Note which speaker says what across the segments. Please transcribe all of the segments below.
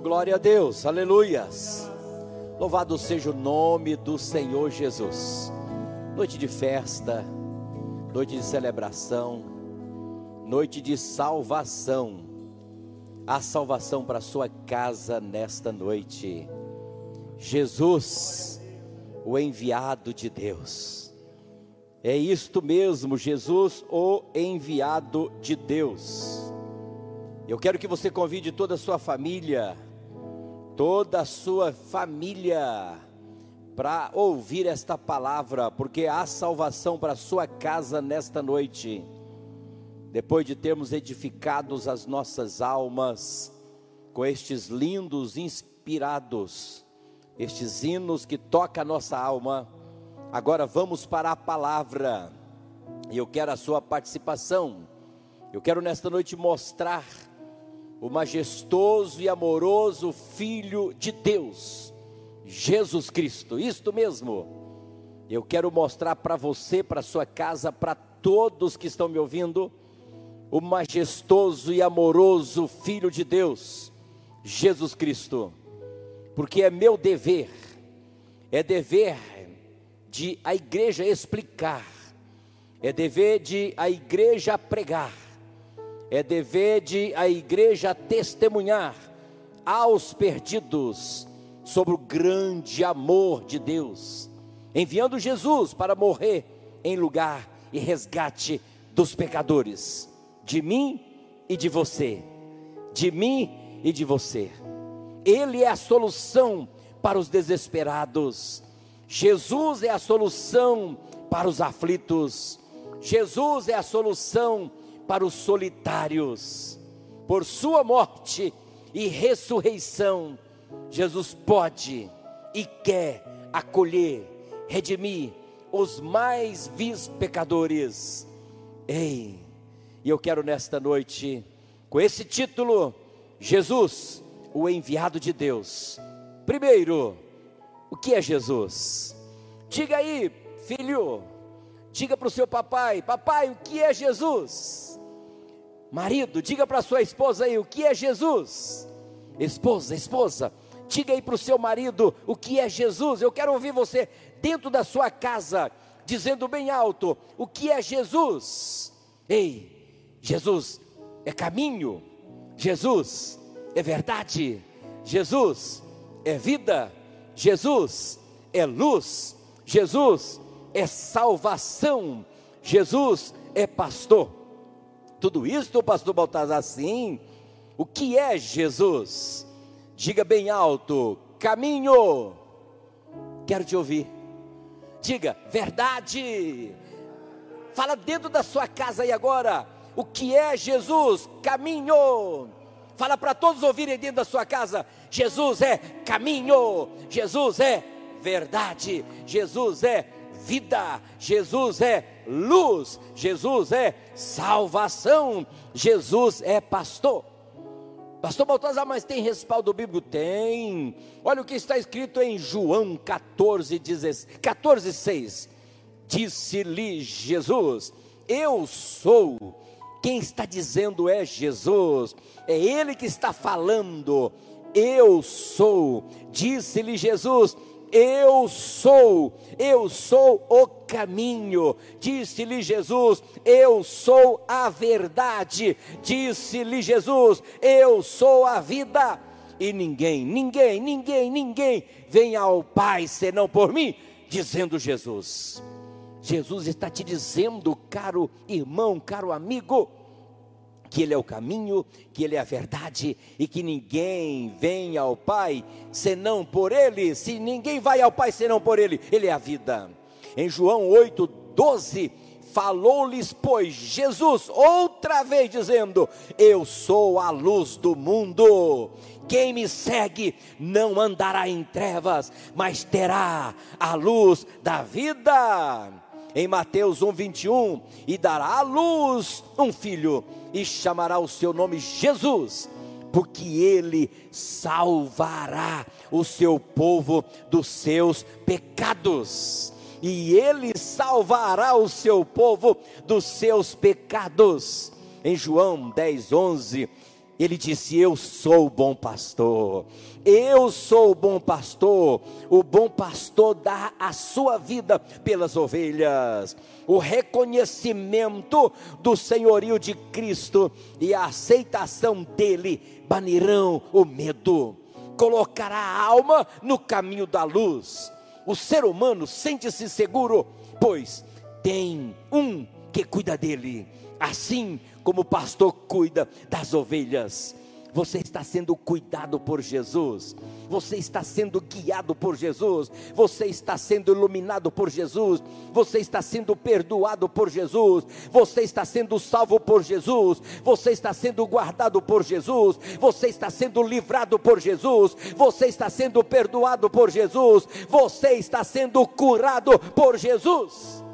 Speaker 1: Glória a Deus, aleluias. Louvado seja o nome do Senhor Jesus. Noite de festa, noite de celebração, noite de salvação. A salvação para sua casa nesta noite. Jesus, o enviado de Deus. É isto mesmo, Jesus, o enviado de Deus. Eu quero que você convide toda a sua família, toda a sua família, para ouvir esta palavra, porque há salvação para a sua casa nesta noite. Depois de termos edificados as nossas almas com estes lindos, inspirados, estes hinos que tocam a nossa alma, agora vamos para a palavra. E eu quero a sua participação. Eu quero nesta noite mostrar o majestoso e amoroso Filho de Deus, Jesus Cristo, isto mesmo. Eu quero mostrar para você, para sua casa, para todos que estão me ouvindo, o majestoso e amoroso Filho de Deus, Jesus Cristo, porque é meu dever, é dever de a igreja explicar, é dever de a igreja pregar, é dever de a igreja testemunhar aos perdidos sobre o grande amor de Deus, enviando Jesus para morrer em lugar e resgate dos pecadores, de mim e de você, de mim e de você. Ele é a solução para os desesperados. Jesus é a solução para os aflitos. Jesus é a solução para os solitários. Por sua morte e ressurreição, Jesus pode e quer acolher, redimir os mais vis pecadores. Ei, e eu quero nesta noite, com esse título, Jesus, o enviado de Deus. Primeiro, o que é Jesus? Diga aí, filho, diga para o seu papai: Papai, o que é Jesus? Marido, diga para sua esposa aí o que é Jesus. Esposa, esposa, diga aí para o seu marido o que é Jesus. Eu quero ouvir você dentro da sua casa, dizendo bem alto: o que é Jesus? Ei, Jesus é caminho, Jesus é verdade, Jesus é vida, Jesus é luz, Jesus é salvação, Jesus é pastor. Tudo isso, pastor Baltazar, sim. O que é Jesus? Diga bem alto: caminho. Quero te ouvir. Diga, verdade. Fala dentro da sua casa aí agora. O que é Jesus? Caminho. Fala para todos ouvirem dentro da sua casa. Jesus é caminho. Jesus é verdade. Jesus é vida. Jesus é luz, Jesus é salvação, Jesus é pastor. Pastor Baltazar, mas tem respaldo bíblico? Tem. Olha o que está escrito em João 14, 16, 14 6. Disse-lhe Jesus: Eu sou. Quem está dizendo é Jesus, é Ele que está falando. Eu sou. Disse-lhe Jesus: eu sou, eu sou o caminho, disse-lhe Jesus, eu sou a verdade, disse-lhe Jesus, eu sou a vida, e ninguém, ninguém, ninguém, ninguém vem ao Pai senão por mim, dizendo Jesus. Jesus está te dizendo, caro irmão, caro amigo, que Ele é o caminho, que Ele é a verdade e que ninguém vem ao Pai senão por Ele. Se ninguém vai ao Pai senão por Ele, Ele é a vida. Em João 8, 12, falou-lhes, pois, Jesus, outra vez dizendo: Eu sou a luz do mundo. Quem me segue não andará em trevas, mas terá a luz da vida em Mateus 1:21, e dará à luz um filho e chamará o seu nome Jesus, porque ele salvará o seu povo dos seus pecados. E ele salvará o seu povo dos seus pecados. Em João 10, 11, ele disse: Eu sou o bom pastor, eu sou o bom pastor. O bom pastor dá a sua vida pelas ovelhas. O reconhecimento do senhorio de Cristo e a aceitação dele banirão o medo, colocará a alma no caminho da luz. O ser humano sente-se seguro, pois tem um que cuida dele, assim como pastor cuida das ovelhas. Você está sendo cuidado por Jesus, você está sendo guiado por Jesus, você está sendo iluminado por Jesus, você está sendo perdoado por Jesus, você está sendo salvo por Jesus, você está sendo guardado por Jesus, você está sendo livrado por Jesus, você está sendo perdoado por Jesus, você está sendo curado por Jesus.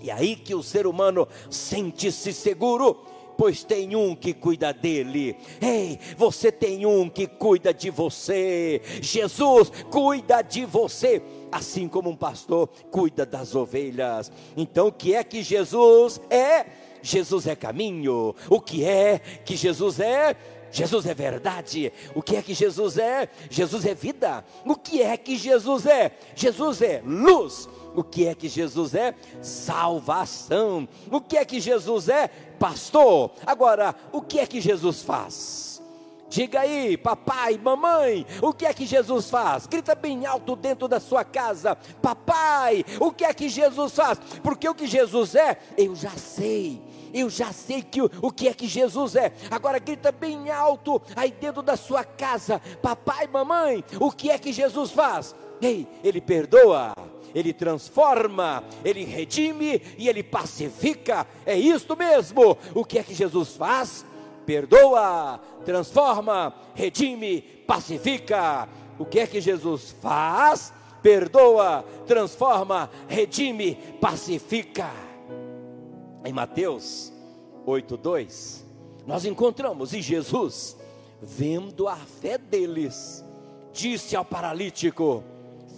Speaker 1: E aí que o ser humano sente-se seguro, pois tem um que cuida dele. Ei, você tem um que cuida de você. Jesus cuida de você, assim como um pastor cuida das ovelhas. Então, o que é que Jesus é? Jesus é caminho. O que é que Jesus é? Jesus é verdade. O que é que Jesus é? Jesus é vida. O que é que Jesus é? Jesus é luz. O que é que Jesus é? Salvação. O que é que Jesus é? Pastor. Agora, o que é que Jesus faz? Diga aí, papai, mamãe, o que é que Jesus faz? Grita bem alto dentro da sua casa, papai, o que é que Jesus faz? Porque o que Jesus é, eu já sei. Eu já sei que o, o que é que Jesus é. Agora grita bem alto aí dentro da sua casa, papai, mamãe, o que é que Jesus faz? Ei, ele perdoa ele transforma, ele redime e ele pacifica. É isto mesmo. O que é que Jesus faz? Perdoa, transforma, redime, pacifica. O que é que Jesus faz? Perdoa, transforma, redime, pacifica. Em Mateus 8:2, nós encontramos e Jesus, vendo a fé deles, disse ao paralítico: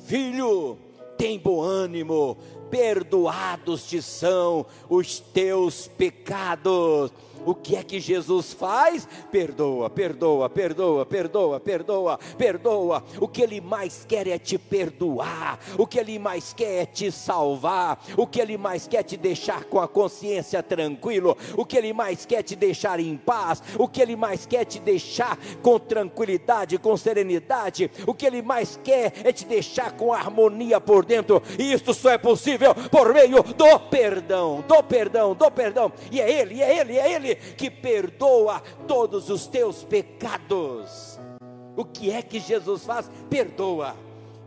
Speaker 1: Filho, tem bom ânimo, perdoados te são os teus pecados. O que é que Jesus faz? Perdoa, perdoa, perdoa, perdoa, perdoa, perdoa. O que Ele mais quer é te perdoar. O que Ele mais quer é te salvar. O que Ele mais quer é te deixar com a consciência tranquilo. O que Ele mais quer é te deixar em paz. O que Ele mais quer é te deixar com tranquilidade, com serenidade. O que Ele mais quer é te deixar com harmonia por dentro. E isso só é possível por meio do perdão, do perdão, do perdão. E é Ele, é Ele, é Ele que perdoa todos os teus pecados. O que é que Jesus faz? Perdoa.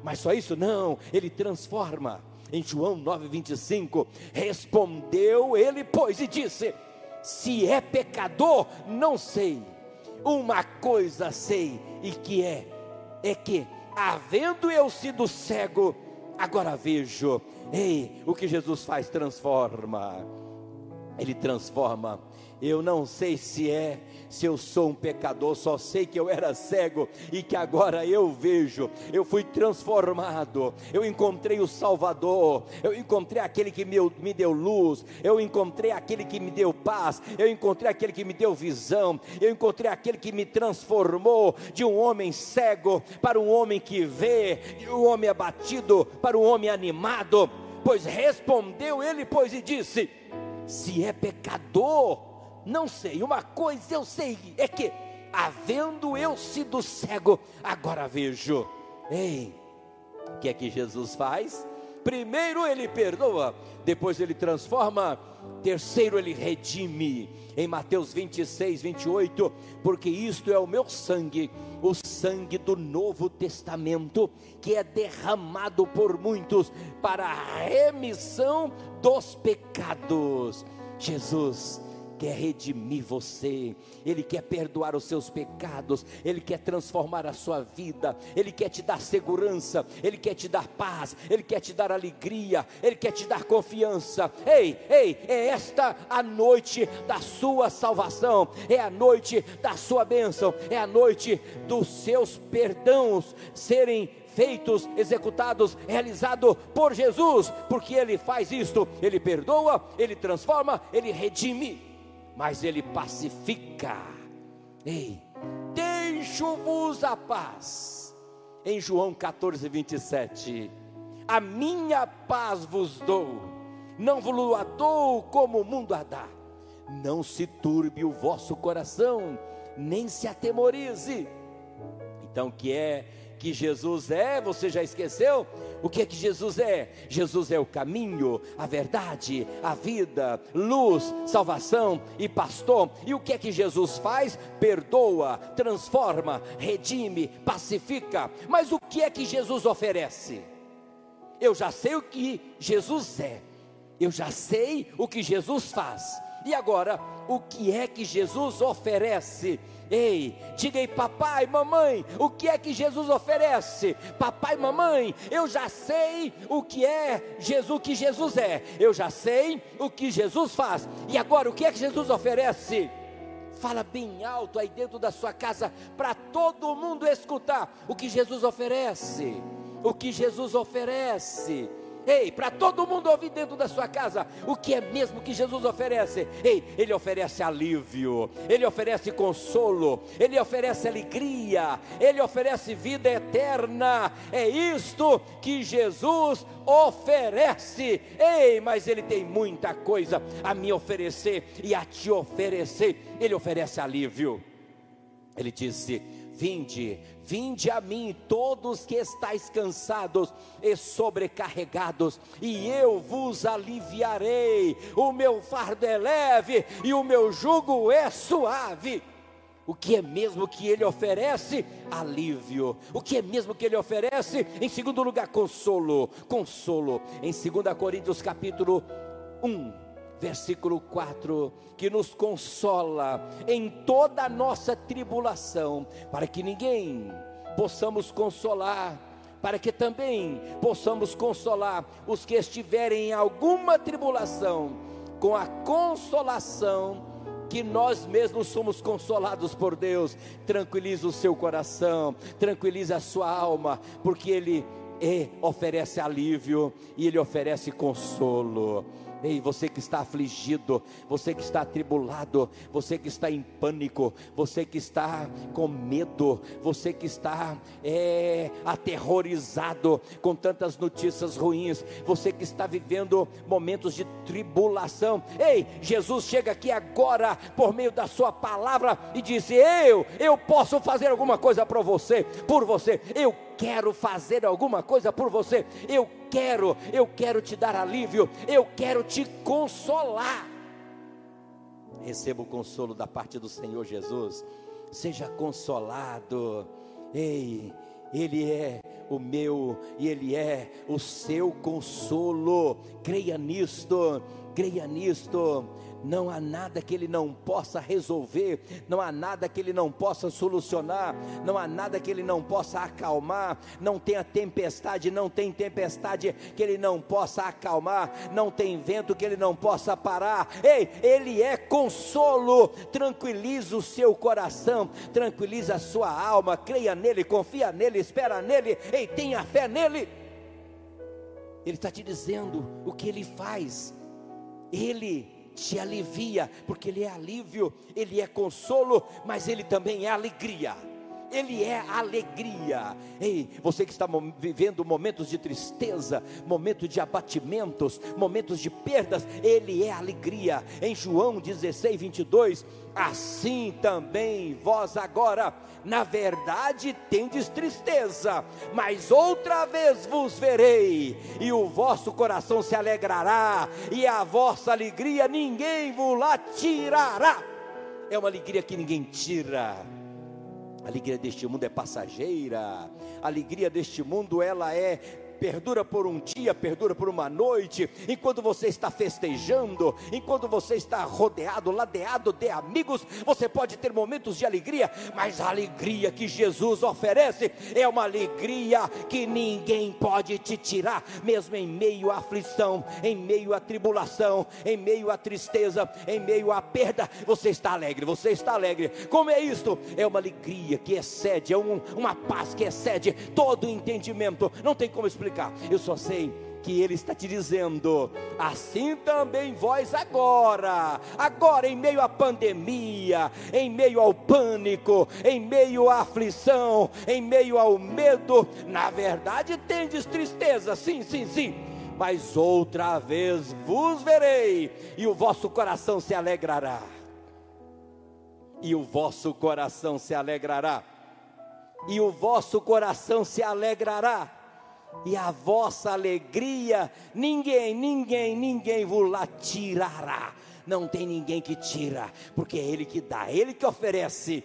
Speaker 1: Mas só isso não, ele transforma. Em João 9:25, respondeu ele, pois, e disse: Se é pecador, não sei. Uma coisa sei, e que é, é que, havendo eu sido cego, agora vejo. Ei, o que Jesus faz transforma. Ele transforma eu não sei se é, se eu sou um pecador, só sei que eu era cego e que agora eu vejo. Eu fui transformado. Eu encontrei o Salvador. Eu encontrei aquele que me, deu luz. Eu encontrei aquele que me deu paz. Eu encontrei aquele que me deu visão. Eu encontrei aquele que me transformou de um homem cego para um homem que vê, de um homem abatido para um homem animado. Pois respondeu ele, pois, e disse: Se é pecador, não sei, uma coisa eu sei, é que, havendo eu sido cego, agora vejo. Ei, o que é que Jesus faz? Primeiro ele perdoa, depois ele transforma, terceiro ele redime. Em Mateus 26, 28, porque isto é o meu sangue, o sangue do Novo Testamento, que é derramado por muitos para a remissão dos pecados. Jesus quer redimir você, Ele quer perdoar os seus pecados, Ele quer transformar a sua vida, Ele quer te dar segurança, Ele quer te dar paz, Ele quer te dar alegria, Ele quer te dar confiança. Ei, ei, é esta a noite da sua salvação, é a noite da sua bênção, é a noite dos seus perdãos serem feitos, executados, realizados por Jesus, porque Ele faz isto, Ele perdoa, Ele transforma, Ele redime mas ele pacifica. Ei, deixo-vos a paz. Em João 14, 27, a minha paz vos dou, não vos a dou como o mundo a dá. Não se turbe o vosso coração, nem se atemorize. Então, que é que Jesus é, você já esqueceu? O que é que Jesus é? Jesus é o caminho, a verdade, a vida, luz, salvação e pastor. E o que é que Jesus faz? Perdoa, transforma, redime, pacifica. Mas o que é que Jesus oferece? Eu já sei o que Jesus é. Eu já sei o que Jesus faz. E agora, o que é que Jesus oferece? Ei, diga aí, papai, mamãe, o que é que Jesus oferece? Papai, mamãe, eu já sei o que é Jesus, o que Jesus é. Eu já sei o que Jesus faz. E agora, o que é que Jesus oferece? Fala bem alto aí dentro da sua casa para todo mundo escutar o que Jesus oferece. O que Jesus oferece. Ei, para todo mundo ouvir dentro da sua casa, o que é mesmo que Jesus oferece? Ei, Ele oferece alívio, Ele oferece consolo, Ele oferece alegria, Ele oferece vida eterna. É isto que Jesus oferece. Ei, mas Ele tem muita coisa a me oferecer e a te oferecer. Ele oferece alívio. Ele disse: Vinde, vinde a mim, todos que estáis cansados e sobrecarregados, e eu vos aliviarei. O meu fardo é leve e o meu jugo é suave. O que é mesmo que ele oferece? Alívio. O que é mesmo que ele oferece? Em segundo lugar, consolo. Consolo. Em 2 Coríntios capítulo 1, versículo 4, que nos consola em toda a nossa tribulação, para que ninguém possamos consolar, para que também possamos consolar os que estiverem em alguma tribulação, com a consolação que nós mesmos somos consolados por Deus. Tranquiliza o seu coração, tranquiliza a sua alma, porque Ele é, oferece alívio e Ele oferece consolo. Ei, você que está afligido, você que está atribulado, você que está em pânico, você que está com medo, você que está é, aterrorizado com tantas notícias ruins, você que está vivendo momentos de tribulação. Ei, Jesus chega aqui agora por meio da Sua palavra e diz: Eu, eu posso fazer alguma coisa para você, por você, eu quero fazer alguma coisa por você, eu quero, eu quero te dar alívio, eu quero te consolar. Receba o consolo da parte do Senhor Jesus, seja consolado, ei, Ele é o meu e Ele é o seu consolo, creia nisto, creia nisto não há nada que Ele não possa resolver, não há nada que Ele não possa solucionar, não há nada que Ele não possa acalmar. Não tem a tempestade, não tem tempestade que Ele não possa acalmar, não tem vento que Ele não possa parar. Ei, Ele é consolo, tranquiliza o seu coração, tranquiliza a sua alma, creia nele, confia nele, espera nele, ei, tenha fé nele. Ele está te dizendo o que ele faz. Ele te alivia, porque Ele é alívio, Ele é consolo, mas Ele também é alegria. Ele é alegria. Ei, você que está vivendo momentos de tristeza, momentos de abatimentos, momentos de perdas, Ele é alegria. Em João 16, 22, assim também vós agora, na verdade, tendes tristeza, mas outra vez vos verei, e o vosso coração se alegrará, e a vossa alegria ninguém vos lá tirará. É uma alegria que ninguém tira a alegria deste mundo é passageira. A alegria deste mundo ela é perdura por um dia, perdura por uma noite, enquanto você está festejando, enquanto você está rodeado, ladeado de amigos, você pode ter momentos de alegria, mas a alegria que Jesus oferece é uma alegria que ninguém pode te tirar, mesmo em meio à aflição, em meio à tribulação, em meio à tristeza, em meio à perda, você está alegre, você está alegre. Como é isto? É uma alegria que excede, é um, uma paz que excede todo o entendimento. Não tem como explicar explicar. Eu só sei que Ele está te dizendo: assim também vós agora, agora em meio à pandemia, em meio ao pânico, em meio à aflição, em meio ao medo, na verdade tendes tristeza, sim, sim, sim. Mas outra vez vos verei, e o vosso coração se alegrará. E o vosso coração se alegrará. E o vosso coração se alegrará e a vossa alegria, ninguém, ninguém, ninguém vos lá tirará. Não tem ninguém que tira, porque é Ele que dá, é Ele que oferece.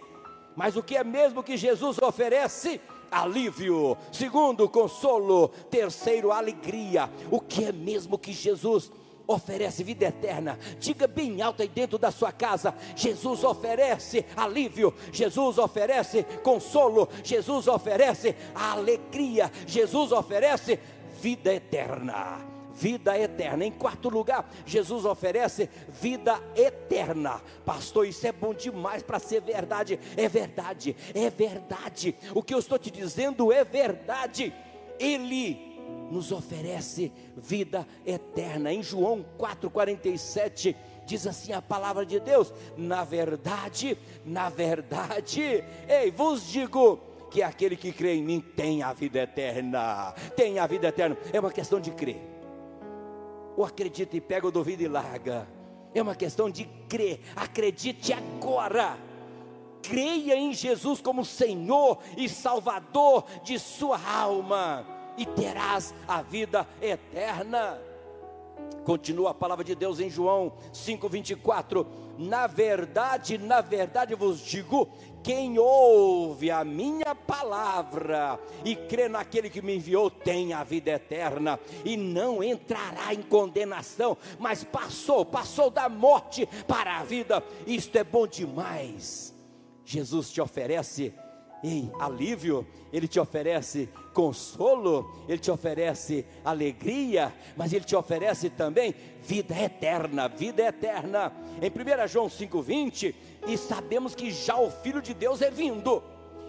Speaker 1: Mas o que é mesmo que Jesus oferece? Alívio. Segundo, consolo. Terceiro, alegria. O que é mesmo que Jesus oferece vida eterna. Diga bem alto aí dentro da sua casa: Jesus oferece alívio, Jesus oferece consolo, Jesus oferece alegria, Jesus oferece vida eterna. Vida eterna. Em quarto lugar, Jesus oferece vida eterna. Pastor, isso é bom demais para ser verdade. É verdade, é verdade. O que eu estou te dizendo é verdade. Ele nos oferece vida eterna. Em João 4,47 diz assim a palavra de Deus: Na verdade, na verdade, ei, vos digo que aquele que crê em mim tem a vida eterna. Tem a vida eterna. É uma questão de crer. Ou acredita e pega o duvido e larga. É uma questão de crer. Acredite agora. Creia em Jesus como Senhor e Salvador de sua alma e terás a vida eterna. Continua a palavra de Deus em João 5:24. Na verdade, na verdade vos digo, quem ouve a minha palavra e crê naquele que me enviou tem a vida eterna e não entrará em condenação, mas passou, passou da morte para a vida. Isto é bom demais. Jesus te oferece Ei, alívio, Ele te oferece consolo, Ele te oferece alegria, mas Ele te oferece também vida eterna, vida eterna. Em 1 João 5,20, e sabemos que já o Filho de Deus é vindo,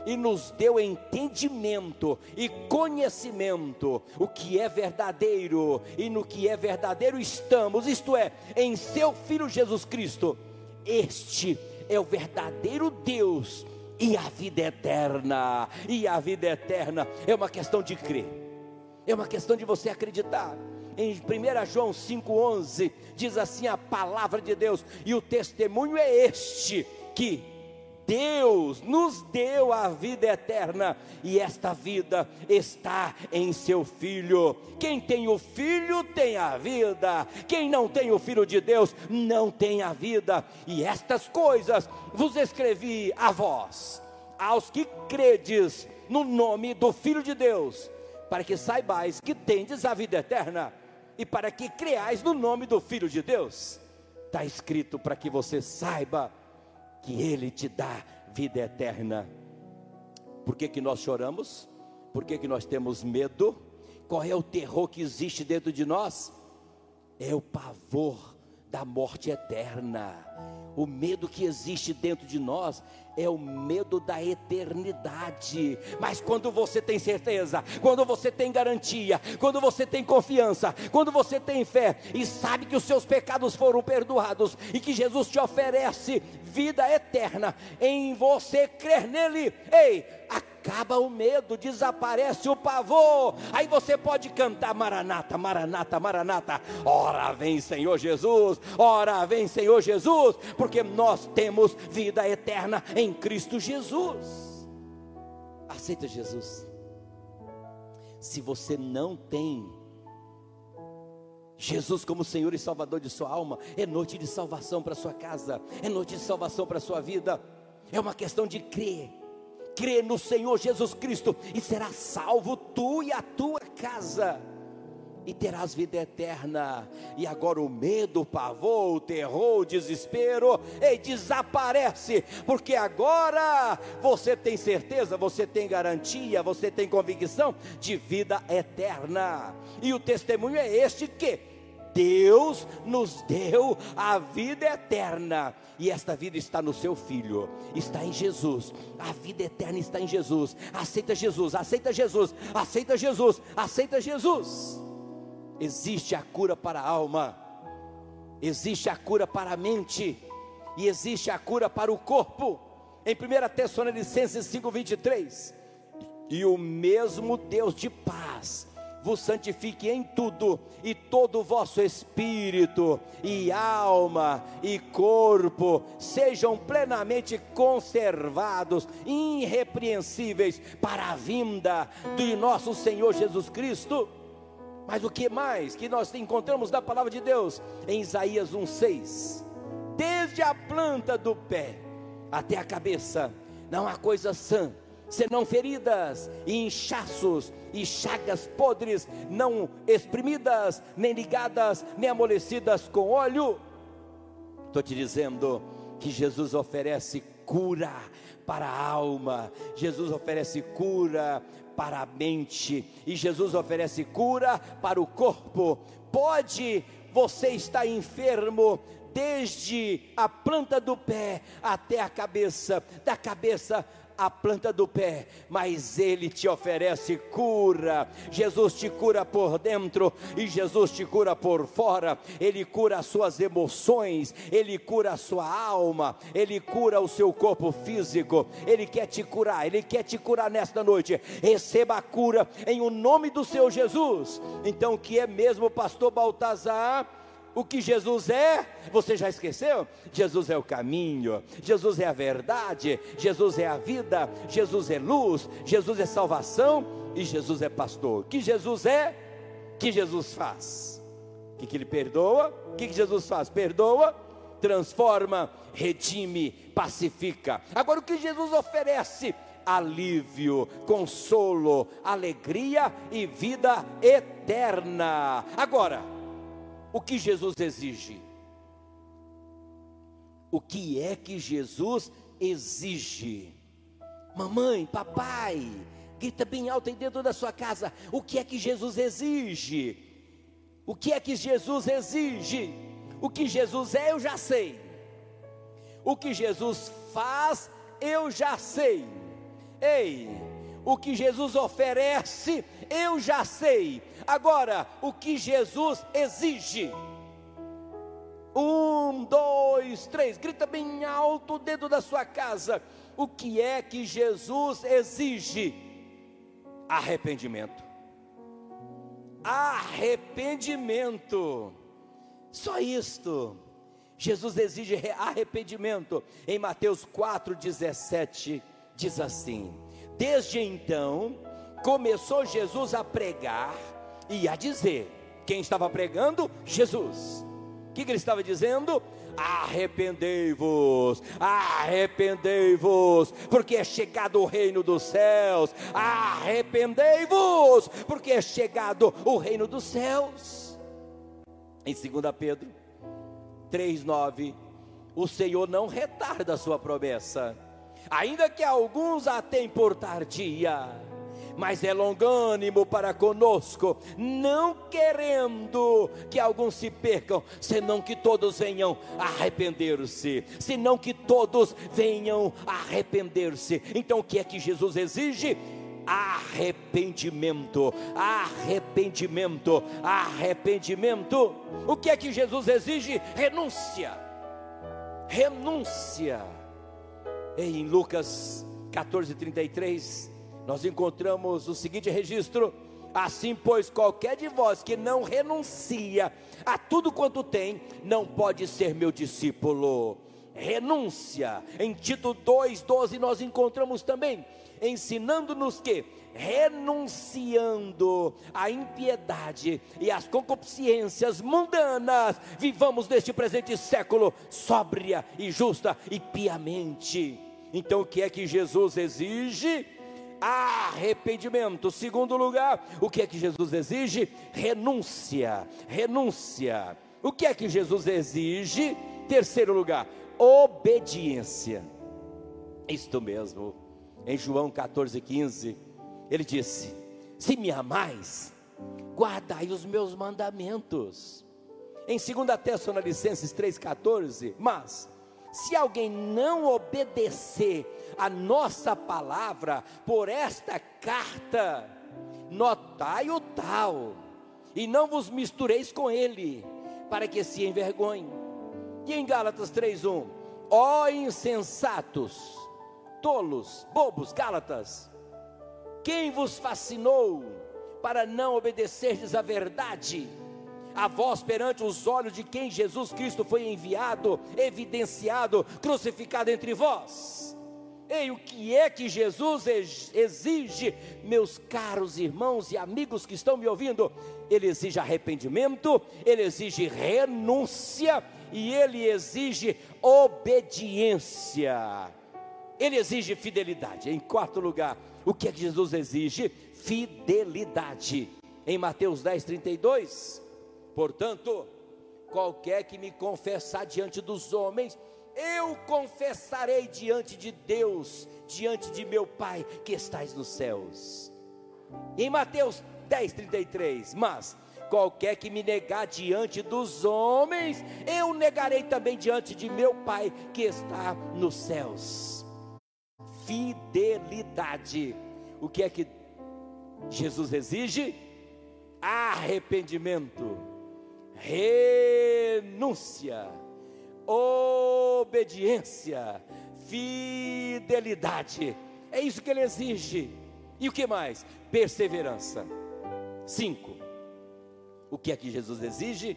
Speaker 1: e nos deu entendimento e conhecimento, o que é verdadeiro, e no que é verdadeiro estamos, isto é, em seu Filho Jesus Cristo. Este é o verdadeiro Deus e a vida eterna. E a vida eterna é uma questão de crer, é uma questão de você acreditar. Em 1 João 5,11 diz assim a palavra de Deus, e o testemunho é este: que Deus nos deu a vida eterna e esta vida está em seu Filho. Quem tem o Filho tem a vida, quem não tem o Filho de Deus não tem a vida. E estas coisas vos escrevi a vós, aos que credes no nome do Filho de Deus, para que saibais que tendes a vida eterna e para que creais no nome do Filho de Deus. Está escrito para que você saiba que Ele te dá vida eterna. Por que, que nós choramos? Por que, que nós temos medo? Qual é o terror que existe dentro de nós? É o pavor da morte eterna. O medo que existe dentro de nós é o medo da eternidade. Mas quando você tem certeza, quando você tem garantia, quando você tem confiança, quando você tem fé e sabe que os seus pecados foram perdoados e que Jesus te oferece vida eterna em você crer nele, ei, acaba o medo, desaparece o pavor. Aí você pode cantar Maranata, Maranata, Maranata. Ora vem Senhor Jesus, ora vem Senhor Jesus, porque nós temos vida eterna em Cristo Jesus. Aceita Jesus. Se você não tem Jesus como Senhor e Salvador de sua alma, é noite de salvação para sua casa, é noite de salvação para sua vida. É uma questão de crer crê no Senhor Jesus Cristo e será salvo tu e a tua casa. E terás vida eterna. E agora o medo, o pavor, o terror, o desespero, ei, desaparece, porque agora você tem certeza, você tem garantia, você tem convicção de vida eterna. E o testemunho é este que Deus nos deu a vida eterna, e esta vida está no seu Filho, está em Jesus. A vida eterna está em Jesus. Aceita Jesus, aceita Jesus, aceita Jesus, aceita Jesus. existe a cura para a alma, existe a cura para a mente e existe a cura para o corpo. Em 1 Tessalonicenses 5:23, e o mesmo Deus de paz vos santifique em tudo, e todo o vosso espírito, e alma, e corpo sejam plenamente conservados, irrepreensíveis, para a vinda de nosso Senhor Jesus Cristo. Mas o que mais que nós encontramos na palavra de Deus? Em Isaías 1,6: Desde a planta do pé até a cabeça, não há coisa sã senão feridas e inchaços e chagas podres, não exprimidas, nem ligadas, nem amolecidas com óleo. Estou te dizendo que Jesus oferece cura para a alma, Jesus oferece cura para a mente, e Jesus oferece cura para o corpo. Pode você estar enfermo, desde a planta do pé até a cabeça, da cabeça a planta do pé, mas Ele te oferece cura. Jesus te cura por dentro e Jesus te cura por fora. Ele cura as suas emoções, Ele cura a sua alma, Ele cura o seu corpo físico. Ele quer te curar, Ele quer te curar nesta noite. Receba a cura em o nome do seu Jesus. Então, que é mesmo, pastor Baltazar? O que Jesus é, você já esqueceu? Jesus é o caminho, Jesus é a verdade, Jesus é a vida, Jesus é luz, Jesus é salvação e Jesus é pastor. Que Jesus é? Que Jesus faz? Que, que ele perdoa? Que, que Jesus faz? Perdoa, transforma, redime, pacifica. Agora o que Jesus oferece? alívio, consolo, alegria e vida eterna. Agora, o que Jesus exige? O que é que Jesus exige? Mamãe, papai, grita bem alto aí dentro da sua casa. O que é que Jesus exige? O que é que Jesus exige? O que Jesus é, eu já sei. O que Jesus faz, eu já sei. Ei, o que Jesus oferece, eu já sei. Agora, o que Jesus exige? Um, dois, três, grita bem alto dentro da sua casa. O que é que Jesus exige? Arrependimento. Arrependimento. Só isto. Jesus exige arrependimento. Em Mateus 4,17 diz assim: Desde então, começou Jesus a pregar e a dizer: quem estava pregando? Jesus. O que, ele estava dizendo? Arrependei-vos, arrependei-vos, porque é chegado o reino dos céus. Arrependei-vos, porque é chegado o reino dos céus. Em 2 Pedro 3,9, o Senhor não retarda a sua promessa ainda que alguns a tenham por tardia, mas é longânimo para conosco, não querendo que alguns se percam, senão que todos venham arrepender-se, senão que todos venham arrepender-se. Então o que é que Jesus exige? Arrependimento, arrependimento, arrependimento. O que é que Jesus exige? Renúncia, renúncia em Lucas 14, 33, nós encontramos o seguinte registro: Assim, pois, qualquer de vós que não renuncia a tudo quanto tem, não pode ser meu discípulo. Renúncia. Em Tito 2,12 nós encontramos também, ensinando-nos que, renunciando à impiedade e às concupiscências mundanas, vivamos neste presente século sóbria e justa e piamente. Então, o que é que Jesus exige? Arrependimento. Segundo lugar, o que é que Jesus exige? Renúncia. Renúncia. O que é que Jesus exige? Terceiro lugar, obediência. Isto mesmo. Em João 14,15, ele disse: Se me amais, guardai os meus mandamentos. Em 2 Tessalonicenses 3,14, mas se alguém não obedecer a nossa palavra por esta carta, notai o tal, e não vos mistureis com ele, para que se envergonhe. E em Gálatas 3:1, ó insensatos, tolos, bobos, Gálatas, quem vos fascinou para não obedecerdes à verdade? A vós perante os olhos de quem Jesus Cristo foi enviado, evidenciado, crucificado entre vós. Ei, o que é que Jesus exige, meus caros irmãos e amigos que estão me ouvindo? Ele exige arrependimento, ele exige renúncia e ele exige obediência. Ele exige fidelidade. Em quarto lugar, o que é que Jesus exige? Fidelidade. Em Mateus 10, 32, portanto, qualquer que me confessar diante dos homens, eu confessarei diante de Deus, diante de meu Pai que estais nos céus. Em Mateus 10, 33, mas qualquer que me negar diante dos homens, eu negarei também diante de meu Pai que está nos céus. Fidelidade. O que é que Jesus exige? Arrependimento, renúncia obediência, fidelidade. É isso que ele exige. E o que mais? Perseverança. Cinco. O que é que Jesus exige?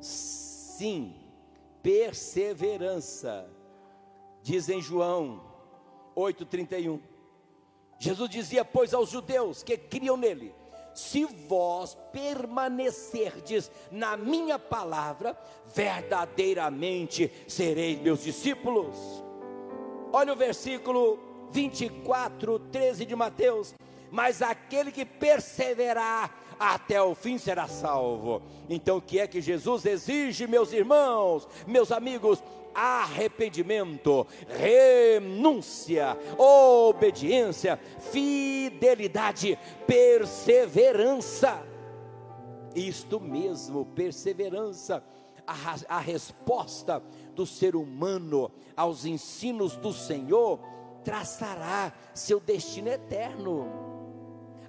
Speaker 1: Sim, perseverança. Diz em João 8,31. Jesus dizia, pois, aos judeus que criam nele: se vós permanecerdes na minha palavra, verdadeiramente sereis meus discípulos. Olha o versículo 24, 13 de Mateus. Mas aquele que perseverar até o fim será salvo. Então, o que é que Jesus exige, meus irmãos, meus amigos? arrependimento, renúncia, obediência, fidelidade, perseverança. Isto mesmo, perseverança, a, a resposta do ser humano aos ensinos do Senhor traçará seu destino eterno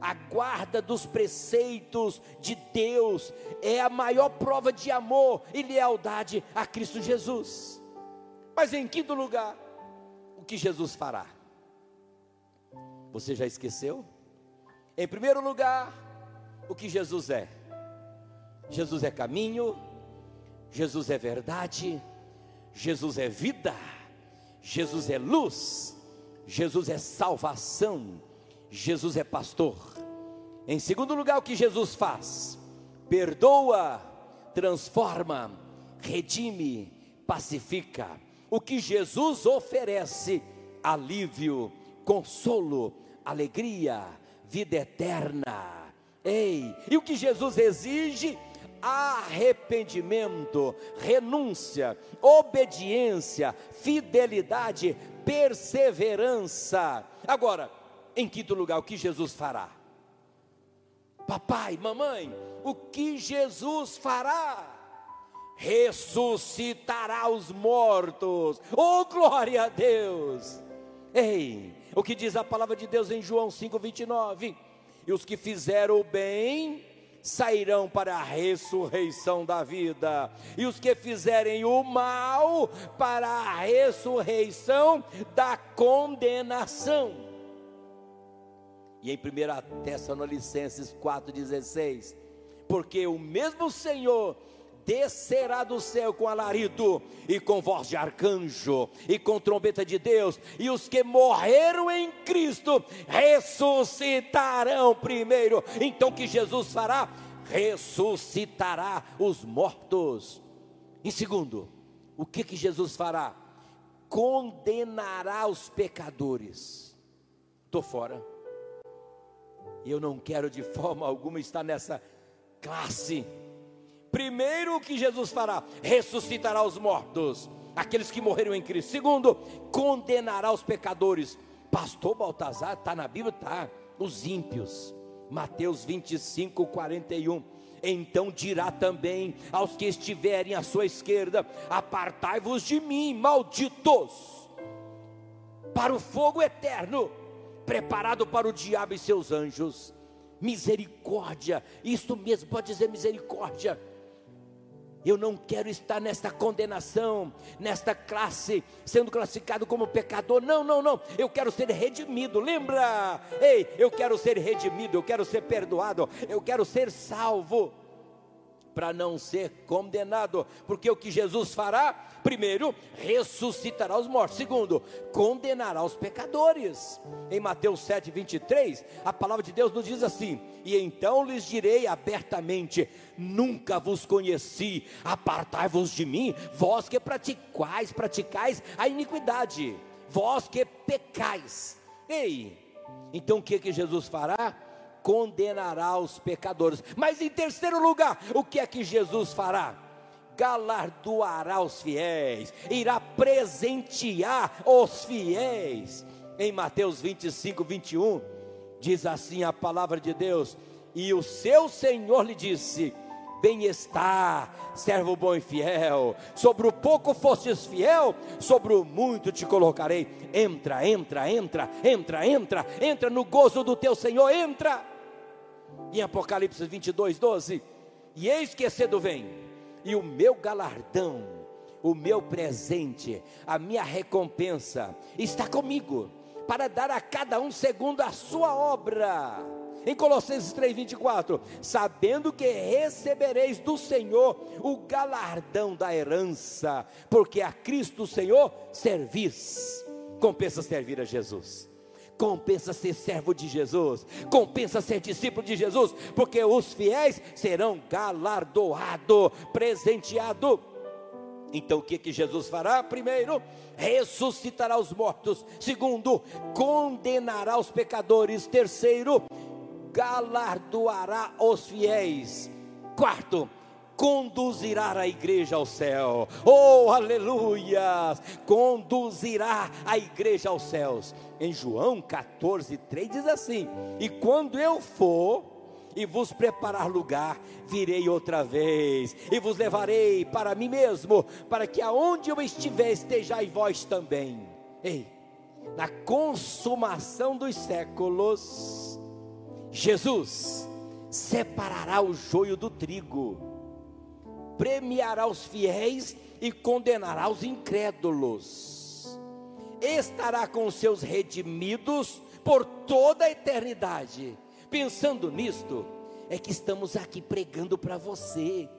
Speaker 1: a guarda dos preceitos de Deus é a maior prova de amor e lealdade a Cristo Jesus. Mas em quinto lugar, o que Jesus fará? Você já esqueceu? Em primeiro lugar, o que Jesus é? Jesus é caminho, Jesus é verdade, Jesus é vida, Jesus é luz, Jesus é salvação, Jesus é pastor. Em segundo lugar, o que Jesus faz? Perdoa, transforma, redime, pacifica o que Jesus oferece: alívio, consolo, alegria, vida eterna. Ei, e o que Jesus exige? Arrependimento, renúncia, obediência, fidelidade, perseverança. Agora, em quinto lugar, o que Jesus fará? Papai, mamãe, o que Jesus fará? ressuscitará os mortos. Oh, glória a Deus! Ei, o que diz a palavra de Deus em João 5:29? E os que fizeram o bem sairão para a ressurreição da vida, e os que fizerem o mal para a ressurreição da condenação. E em 1 Tessalonicenses 4,16, porque o mesmo Senhor descerá do céu com alarido e com voz de arcanjo e com trombeta de Deus, e os que morreram em Cristo ressuscitarão primeiro. Então o que Jesus fará? Ressuscitará os mortos. Em segundo, o que que Jesus fará? Condenará os pecadores. Estou fora. E eu não quero de forma alguma estar nessa classe Primeiro, o que Jesus fará? Ressuscitará os mortos, aqueles que morreram em Cristo. Segundo, condenará os pecadores. Pastor Baltazar, está na Bíblia? Está. Os ímpios. Mateus 25, 41. Então dirá também aos que estiverem à sua esquerda: Apartai-vos de mim, malditos, para o fogo eterno, preparado para o diabo e seus anjos. misericórdia, isso mesmo, pode dizer misericórdia. Eu não quero estar nesta condenação, nesta classe, sendo classificado como pecador. Não, não, não. Eu quero ser redimido. Lembra? Ei, eu quero ser redimido, eu quero ser perdoado, eu quero ser salvo para não ser condenado, porque o que Jesus fará, primeiro, ressuscitará os mortos, segundo, condenará os pecadores. Em Mateus 7, 23, a palavra de Deus nos diz assim: E então lhes direi abertamente: Nunca vos conheci, apartai-vos de mim, vós que praticais, praticais a iniquidade, vós que pecais. Ei, então o que que Jesus fará? Condenará os pecadores. Mas em terceiro lugar, o que é que Jesus fará? Galardoará os fiéis, irá presentear os fiéis. Em Mateus 25, 21, diz assim a palavra de Deus: E o seu Senhor lhe disse: Bem-estar, servo bom e fiel. Sobre o pouco fostes fiel, sobre o muito te colocarei. Entra, entra, entra, entra, entra, entra no gozo do teu Senhor, entra em Apocalipse 22, 12: E eis que cedo vem, e o meu galardão, o meu presente, a minha recompensa está comigo, para dar a cada um segundo a sua obra. Em Colossenses 3:24, sabendo que recebereis do Senhor o galardão da herança, porque a Cristo Senhor servis. Compensa servir a Jesus compensa ser servo de Jesus, compensa ser discípulo de Jesus, porque os fiéis serão galardoados, presenteados. Então o que que Jesus fará? Primeiro, ressuscitará os mortos. Segundo, condenará os pecadores. Terceiro, galardoará os fiéis. Quarto, conduzirá a igreja ao céu. Oh, aleluia! Conduzirá a igreja aos céus. Em João 14, 3 diz assim: E quando eu for e vos preparar lugar, virei outra vez e vos levarei para mim mesmo, para que aonde eu estiver estejais vós também. Ei, na consumação dos séculos, Jesus separará o joio do trigo premiará os fiéis e condenará os incrédulos. Estará com os seus redimidos por toda a eternidade. Pensando nisto, é que estamos aqui pregando para você.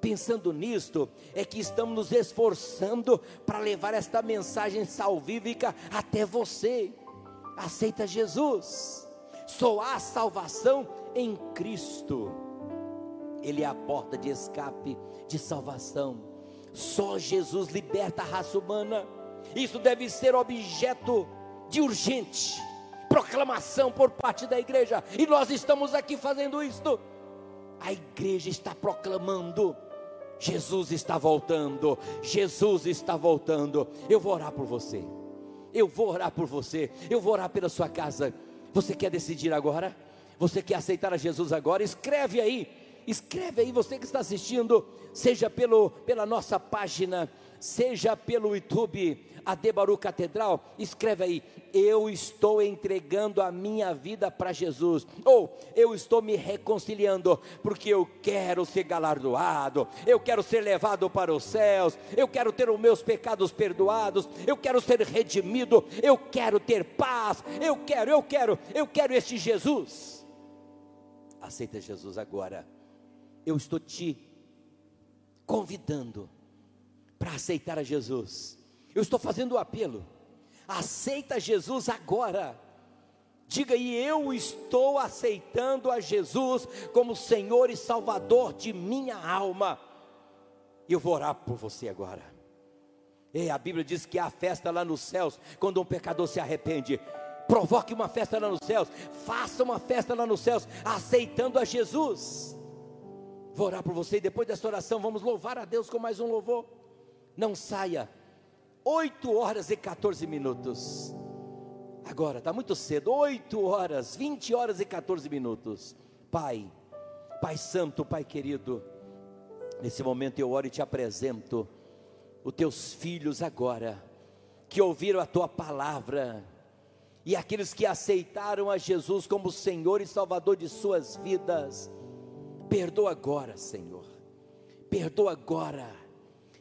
Speaker 1: Pensando nisto, é que estamos nos esforçando para levar esta mensagem salvífica até você. Aceita Jesus. Só há salvação em Cristo. Ele é a porta de escape, de salvação. Só Jesus liberta a raça humana. Isso deve ser objeto de urgente proclamação por parte da igreja. E nós estamos aqui fazendo isto. A igreja está proclamando. Jesus está voltando. Jesus está voltando. Eu vou orar por você. Eu vou orar por você. Eu vou orar pela sua casa. Você quer decidir agora? Você quer aceitar a Jesus agora? Escreve aí Escreve aí, você que está assistindo, seja pelo, pela nossa página, seja pelo YouTube, Adebaru Catedral, escreve aí, eu estou entregando a minha vida para Jesus, ou eu estou me reconciliando, porque eu quero ser galardoado, eu quero ser levado para os céus, eu quero ter os meus pecados perdoados, eu quero ser redimido, eu quero ter paz, eu quero, eu quero, eu quero este Jesus. Aceita Jesus agora eu estou te convidando para aceitar a Jesus. Eu estou fazendo o apelo. Aceita Jesus agora. Diga aí, eu estou aceitando a Jesus como Senhor e Salvador de minha alma. Eu vou orar por você agora. E a Bíblia diz que há festa lá nos céus quando um pecador se arrepende. Provoque uma festa lá nos céus, faça uma festa lá nos céus, aceitando a Jesus. Vou orar por você e depois dessa oração vamos louvar a Deus com mais um louvor. Não saia. 8 horas e 14 minutos. Agora, está muito cedo. 8 horas, 20 horas e 14 minutos. Pai, Pai Santo, Pai querido, nesse momento eu oro e te apresento os teus filhos agora, que ouviram a tua palavra e aqueles que aceitaram a Jesus como Senhor e Salvador de suas vidas. Perdoa agora, Senhor. Perdoa agora.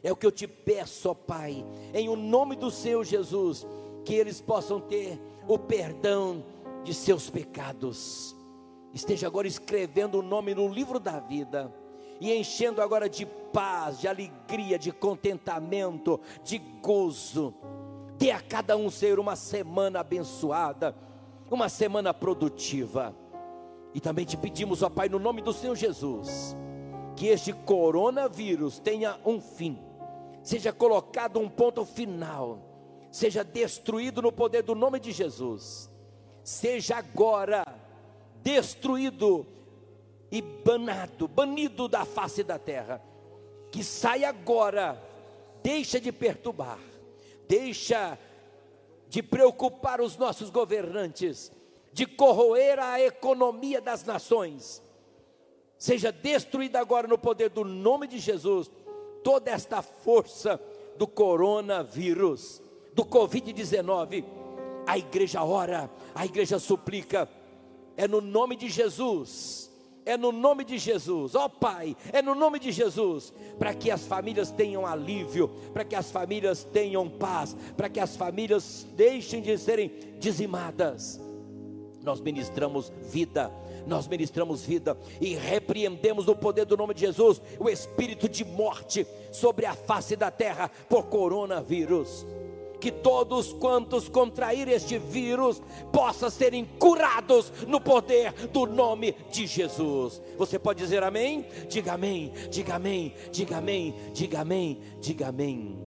Speaker 1: É o que eu te peço, ó Pai, em o nome do Senhor Jesus, que eles possam ter o perdão de seus pecados. Esteja agora escrevendo o nome no livro da vida e enchendo agora de paz, de alegria, de contentamento, de gozo. Dê a cada um ser uma semana abençoada, uma semana produtiva. E também te pedimos, ó Pai, no nome do Senhor Jesus, que este coronavírus tenha um fim, seja colocado um ponto final, seja destruído no poder do nome de Jesus, seja agora destruído e banado, banido da face da terra, que saia agora, deixa de perturbar, deixa de preocupar os nossos governantes, de corroer a economia das nações. Seja destruída agora no poder do nome de Jesus toda esta força do coronavírus, do Covid-19. A igreja ora, a igreja suplica, é no nome de Jesus é no nome de Jesus, ó oh, Pai, é no nome de Jesus, para que as famílias tenham alívio, para que as famílias tenham paz, para que as famílias deixem de serem dizimadas. Nós ministramos vida, nós ministramos vida e repreendemos no poder do nome de Jesus o espírito de morte sobre a face da terra por coronavírus que todos quantos contraírem este vírus possam serem curados no poder do nome de Jesus. Você pode dizer amém? Diga amém, diga amém, diga amém, diga amém, diga amém.